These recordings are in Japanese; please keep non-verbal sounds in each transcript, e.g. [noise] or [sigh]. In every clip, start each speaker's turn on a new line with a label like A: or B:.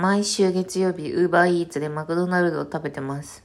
A: 毎週月曜日、ウーバーイーツでマクドナルドを食べてます。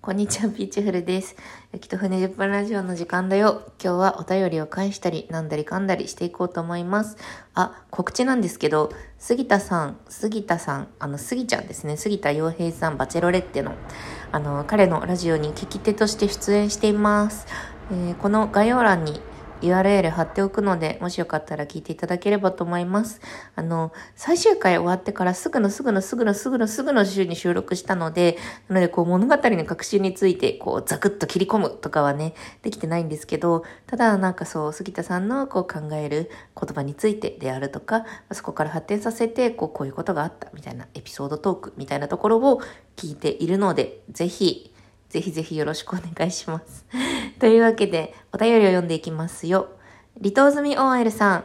A: こんにちは、ピーチフルです。雪と船10分ラジオの時間だよ。今日はお便りを返したり、なんだりかんだりしていこうと思います。あ、告知なんですけど、杉田さん、杉田さん、あの、杉ちゃんですね。杉田洋平さん、バチェロレッテの、あの、彼のラジオに聞き手として出演しています。えーこの概要欄に URL 貼っておくので、もしよかったら聞いていただければと思います。あの、最終回終わってからすぐのすぐのすぐのすぐのすぐの週に収録したので、なのでこう物語の核心についてこうザクッと切り込むとかはね、できてないんですけど、ただなんかそう、杉田さんのこう考える言葉についてであるとか、そこから発展させて、こうこういうことがあったみたいなエピソードトークみたいなところを聞いているので、ぜひ、ぜひぜひよろしくお願いします。[laughs] というわけで、お便りを読んでいきますよ。離島済み OL さん、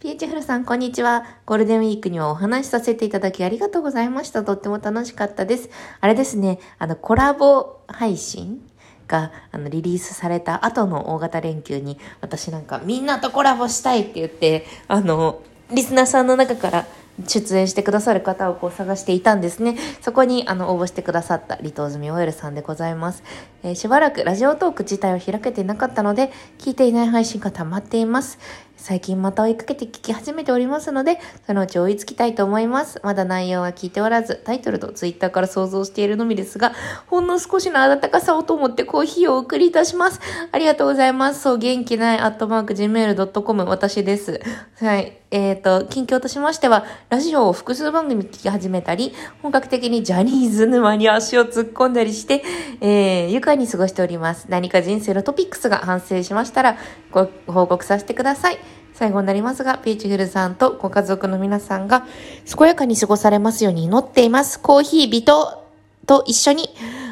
A: ピーチフルさん、こんにちは。ゴールデンウィークにはお話しさせていただきありがとうございました。とっても楽しかったです。あれですね、あの、コラボ配信があのリリースされた後の大型連休に、私なんかみんなとコラボしたいって言って、あの、リスナーさんの中から出演してくださる方をこう探していたんですね。そこにあの応募してくださった離島済み OL さんでございます、えーしばらくラジオトーク自体を開けていなかったので、聞いていない配信が溜まっています。最近また追いかけて聞き始めておりますので、そのうち追いつきたいと思います。まだ内容は聞いておらず、タイトルとツイッターから想像しているのみですが、ほんの少しの温かさをと思ってコーヒーをお送りいたします。ありがとうございます。そう、元気ない、アットマーク、gmail.com、私です。はい。えっ、と、近況としましては、ラジオを複数番組聞き始めたり、本格的にジャニーズ沼に足を突っ込んだりして、えー、愉快に過ごしております。何か人生のトピックスが反省しましたら、ご報告させてください。最後になりますが、ピーチフルさんとご家族の皆さんが健やかに過ごされますように祈っています。コーヒー、微糖と一緒に、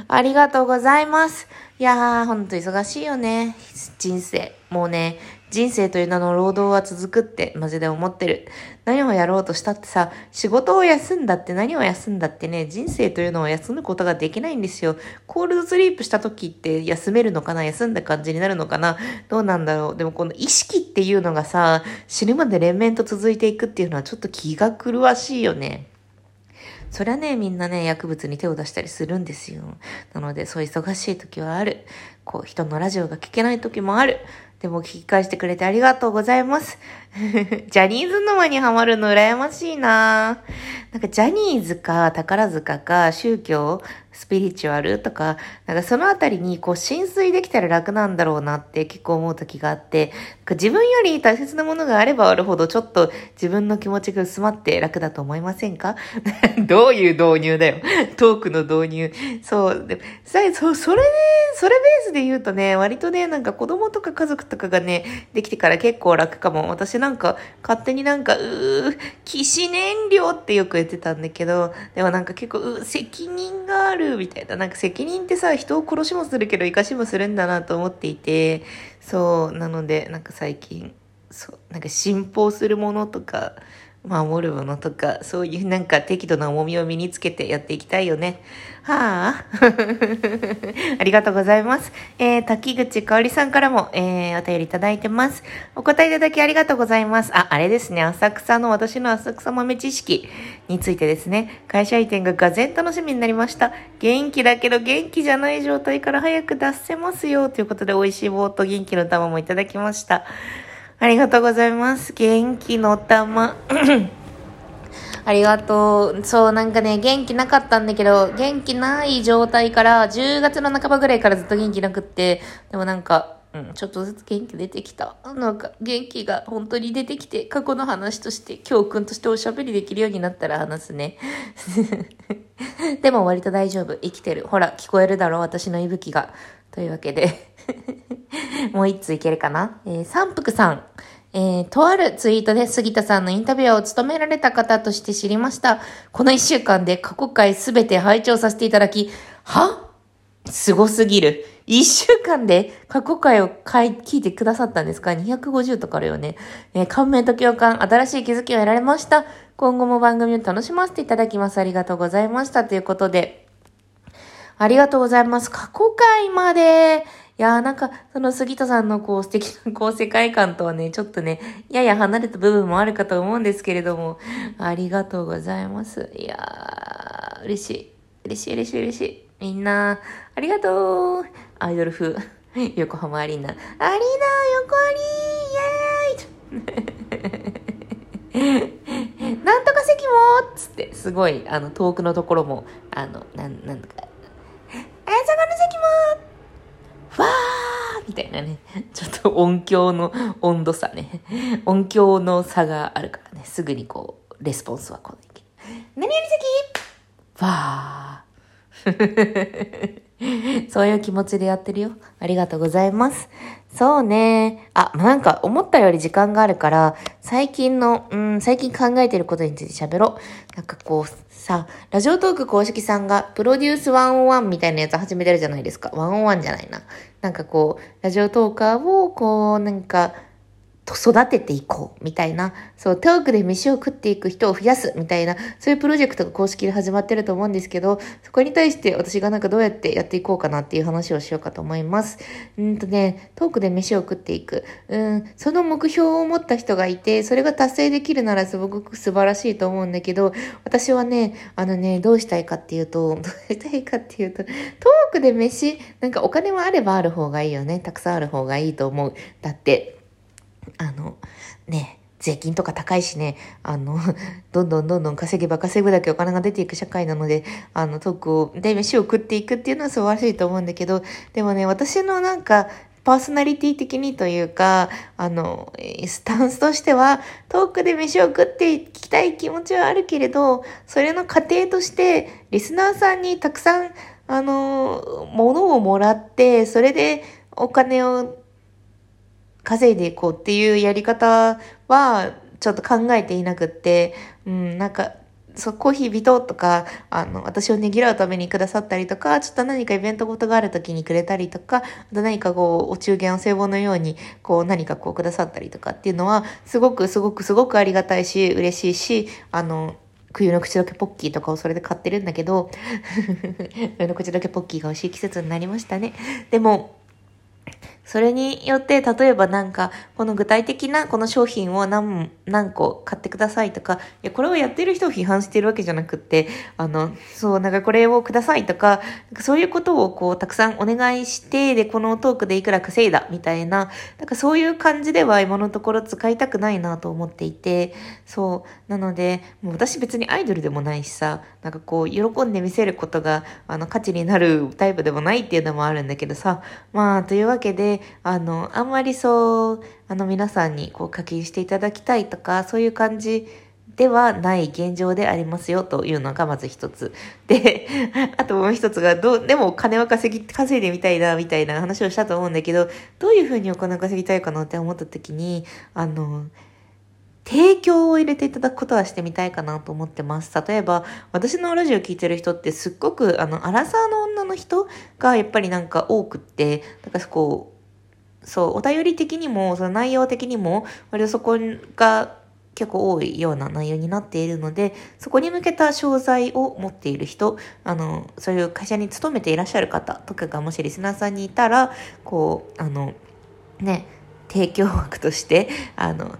A: ありがとうございます。いやー、ほんと忙しいよね。人生。もうね、人生という名の労働は続くってマジで思ってる。何をやろうとしたってさ、仕事を休んだって何を休んだってね、人生というのを休むことができないんですよ。コールドスリープした時って休めるのかな休んだ感じになるのかなどうなんだろうでもこの意識っていうのがさ、死ぬまで連綿と続いていくっていうのはちょっと気が狂わしいよね。そりゃね、みんなね、薬物に手を出したりするんですよ。なので、そう忙しい時はある。こう、人のラジオが聞けない時もある。でも聞き返してくれてありがとうございます。[laughs] ジャニーズ沼にハマるの羨ましいななんかジャニーズか宝塚か宗教、スピリチュアルとか、なんかそのあたりにこう浸水できたら楽なんだろうなって結構思う時があって、自分より大切なものがあればあるほどちょっと自分の気持ちが薄まって楽だと思いませんか？[laughs] どういう導入だよ。トークの導入。そう。でさそそれで、それベースで言うとね、割とね、なんか子供とか家族とかがね、できてから結構楽かも。私なんか勝手になんか、うー、騎士燃料ってよく言ってたんだけど、でもなんか結構、う責任があるみたいな。なんか責任ってさ、人を殺しもするけど生かしもするんだなと思っていて、そう、なので、なんか最近、そう、なんか信奉するものとか、守るものとか、そういうなんか適度な重みを身につけてやっていきたいよね。はあ。[laughs] ありがとうございます。えー、滝口香織さんからも、えー、お便りいただいてます。お答えいただきありがとうございます。あ、あれですね。浅草の私の浅草豆知識についてですね。会社移転ががぜん楽しみになりました。元気だけど元気じゃない状態から早く脱せますよ。ということで、美味しい棒と元気の玉もいただきました。ありがとうございます。元気の玉。[coughs] ありがとう。そう、なんかね、元気なかったんだけど、元気ない状態から、10月の半ばぐらいからずっと元気なくって、でもなんか、うん、ちょっとずつ元気出てきた。なんか、元気が本当に出てきて、過去の話として、教訓としておしゃべりできるようになったら話すね。[laughs] でも割と大丈夫。生きてる。ほら、聞こえるだろう、私の息吹が。というわけで。[laughs] もう一通いけるかな？えー、三福さん。えー、とあるツイートで杉田さんのインタビュアーを務められた方として知りました。この一週間で過去回すべて拝聴させていただき、は？すごすぎる。一週間で過去回を回聞いてくださったんですか ?250 とかあるよね。えー感銘と共感、新しい気づきを得られました。今後も番組を楽しませていただきます。ありがとうございました。ということで。ありがとうございます。過去回まで。いやーなんか、その杉田さんのこう素敵な [laughs] こう世界観とはね、ちょっとね、やや離れた部分もあるかと思うんですけれども、ありがとうございます。いやー、嬉しい。嬉しい嬉しい嬉しい。みんな、ありがとう。アイドル風。[laughs] 横浜アリーナ。アリーナ横アリーイェーイ [laughs] なんとか席もつって、すごい、あの、遠くのところも、あの、なん、なんとか、あやさがの席もわーみたいなね。[laughs] ちょっと音響の温度差ね。[laughs] 音響の差があるからね。すぐにこう、レスポンスはこうできる。何々席わー。[laughs] [laughs] そういう気持ちでやってるよ。ありがとうございます。そうね。あ、なんか思ったより時間があるから、最近の、うん、最近考えてることについて喋ろう。なんかこう、さ、ラジオトーク公式さんがプロデュース101みたいなやつ始めてるじゃないですか。101じゃないな。なんかこう、ラジオトーカーをこう、なんか、育てていこうみたいな、そう、トークで飯を食っていく人を増やすみたいな、そういうプロジェクトが公式で始まってると思うんですけど、そこに対して私がなんかどうやってやっていこうかなっていう話をしようかと思います。うんとね、トークで飯を食っていく。うん、その目標を持った人がいて、それが達成できるならすごく素晴らしいと思うんだけど、私はね、あのね、どうしたいかっていうと、どうしたいかっていうと、トークで飯、なんかお金はあればある方がいいよね。たくさんある方がいいと思う。だって、あの、ね、税金とか高いしね、あの、[laughs] どんどんどんどん稼げば稼ぐだけお金が出ていく社会なので、あの、トークを、で、飯を食っていくっていうのは素晴らしいと思うんだけど、でもね、私のなんか、パーソナリティ的にというか、あの、スタンスとしては、トークで飯を食っていきたい気持ちはあるけれど、それの過程として、リスナーさんにたくさん、あの、物をもらって、それでお金を稼いでいこうっていうやり方は、ちょっと考えていなくって、うん、なんか、そう、コーヒー人とか、あの、私をねぎらうためにくださったりとか、ちょっと何かイベントごとがある時にくれたりとか、あと何かこう、お中元お歳暮のように、こう、何かこうくださったりとかっていうのは、すごくすごくすごくありがたいし、嬉しいし、あの、冬の口どけポッキーとかをそれで買ってるんだけど、[laughs] 冬の口どけポッキーが美味しい季節になりましたね。でも、それによって、例えばなんか、この具体的なこの商品を何、何個買ってくださいとか、いや、これをやってる人を批判してるわけじゃなくって、あの、そう、なんかこれをくださいとか、なんかそういうことをこう、たくさんお願いして、で、このトークでいくら稼いだ、みたいな、なんかそういう感じでは今のところ使いたくないなと思っていて、そう、なので、もう私別にアイドルでもないしさ、なんかこう、喜んで見せることが、あの、価値になるタイプでもないっていうのもあるんだけどさ、まあ、というわけで、あの、あんまりそう、あの、皆さんにこう課金していただきたいとか、そういう感じではない現状でありますよというのがまず一つ。で、[laughs] あともう一つが、どう、でも金は稼ぎ、稼いでみたいな、みたいな話をしたと思うんだけど、どういうふうにお金を稼ぎたいかなって思った時に、あの、提供を入れていただくことはしてみたいかなと思ってます。例えば、私のラジオ聞いてる人ってすっごく、あの、アラサーの女の人がやっぱりなんか多くって、だかこう、そう、お便り的にも、その内容的にも、割とそこが結構多いような内容になっているので、そこに向けた商材を持っている人、あの、そういう会社に勤めていらっしゃる方とかがもしリスナーさんにいたら、こう、あの、ね、提供枠として、あの、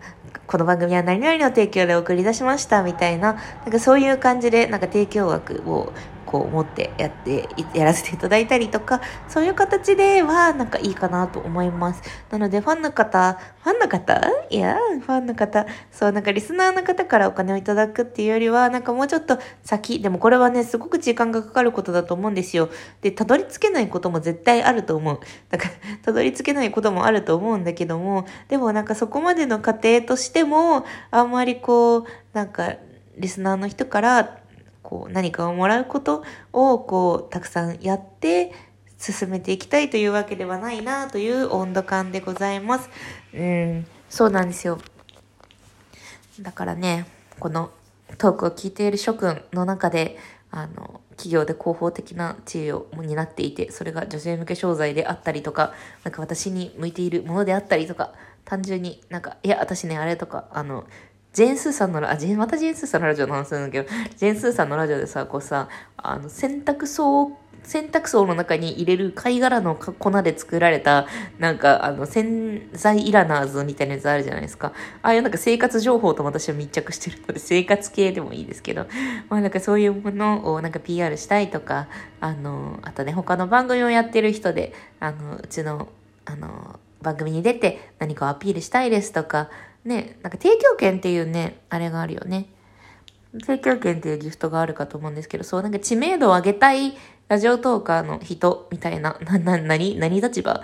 A: この番組は何々の提供で送り出しましたみたいな、なんかそういう感じで、なんか提供枠をこう持ってやって、やらせていただいたりとか、そういう形ではなんかいいかなと思います。なのでファンの方、ファンの方？いや、ファンの方、そうなんかリスナーの方からお金をいただくっていうよりは、なんかもうちょっと先、でもこれはね、すごく時間がかかることだと思うんですよ。で、たどり着けないことも絶対あると思う。だから、たどり着けないこともあると思うんだけども、でもなんかそこまでの過程としても、あんまりこう、なんか、リスナーの人からこう何かをもらうことをこうたくさんやって進めていきたいというわけではないなという温度感でございます。うん、そうなんですよ。だからね、このトークを聞いている諸君の中で、あの、企業で広報的な地位を担っていて、それが女性向け商材であったりとか、なんか私に向いているものであったりとか、単純になんか、いや、私ね、あれとか、あの、ジェーンスーさんのあ、ジまたジェンスーさんのラジオの話するんだけど、ジェーンスーさんのラジオでさ、こうさ、あの、洗濯槽洗濯槽の中に入れる貝殻の粉で作られた、なんか、あの、洗剤いらなーずみたいなやつあるじゃないですか。ああいうなんか生活情報と私は密着してるので、生活系でもいいですけど、まあなんかそういうものをなんか PR したいとか、あの、あとね、他の番組をやってる人で、あの、うちの、あの、番組に出て何かをアピールしたいですとか、ね、なんか提供権っていうね、あれがあるよね。提供権っていうギフトがあるかと思うんですけど、そうなんか知名度を上げたいラジオトーカーの人みたいな、な、な、なに、何立場？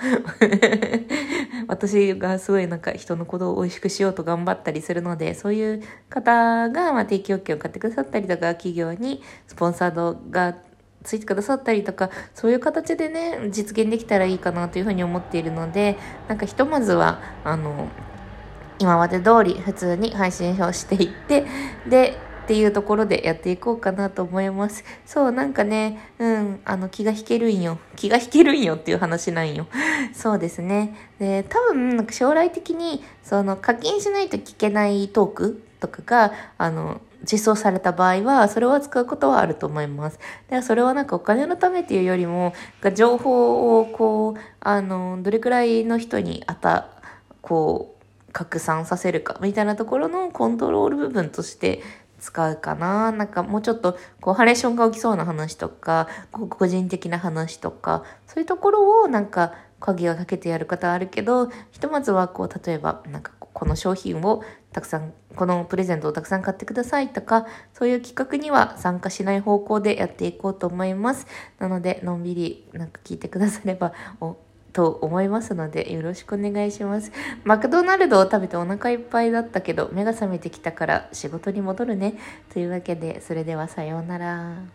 A: [laughs] 私がすごいなんか人のことを美味しくしようと頑張ったりするので、そういう方が、ま、提供権を買ってくださったりとか、企業にスポンサードがついてくださったりとか、そういう形でね、実現できたらいいかなというふうに思っているので、なんかひとまずは、あの、今まで通り普通に配信をしていって、で、っていうところでやっていこうかなと思います。そう、なんかね、うん、あの、気が引けるんよ。気が引けるんよっていう話なんよ。[laughs] そうですね。で、多分、将来的に、その、課金しないと聞けないトークとかが、あの、実装された場合は、それを使うことはあると思います。で、それはなんかお金のためっていうよりも、情報をこう、あの、どれくらいの人にあた、こう、拡散させるかみたいなところのコントロール部分として使うかな。なんかもうちょっとこうハレーションが起きそうな話とか、個人的な話とか、そういうところをなんか鍵をかけてやる方あるけど、ひとまずはこう例えばなんかこの商品をたくさん、このプレゼントをたくさん買ってくださいとか、そういう企画には参加しない方向でやっていこうと思います。なので、のんびりなんか聞いてくだされば、と思いますのでよろしくお願いします。マクドナルドを食べてお腹いっぱいだったけど目が覚めてきたから仕事に戻るね。というわけでそれではさようなら。